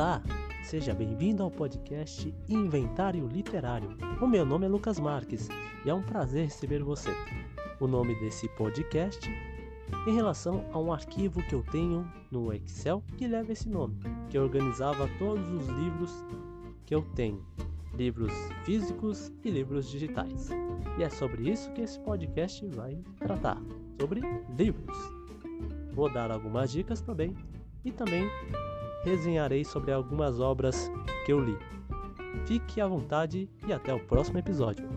Olá, seja bem-vindo ao podcast Inventário Literário. O meu nome é Lucas Marques e é um prazer receber você. O nome desse podcast em relação a um arquivo que eu tenho no Excel que leva esse nome, que organizava todos os livros que eu tenho, livros físicos e livros digitais. E é sobre isso que esse podcast vai tratar, sobre livros. Vou dar algumas dicas também e também resenharei sobre algumas obras que eu li. Fique à vontade e até o próximo episódio.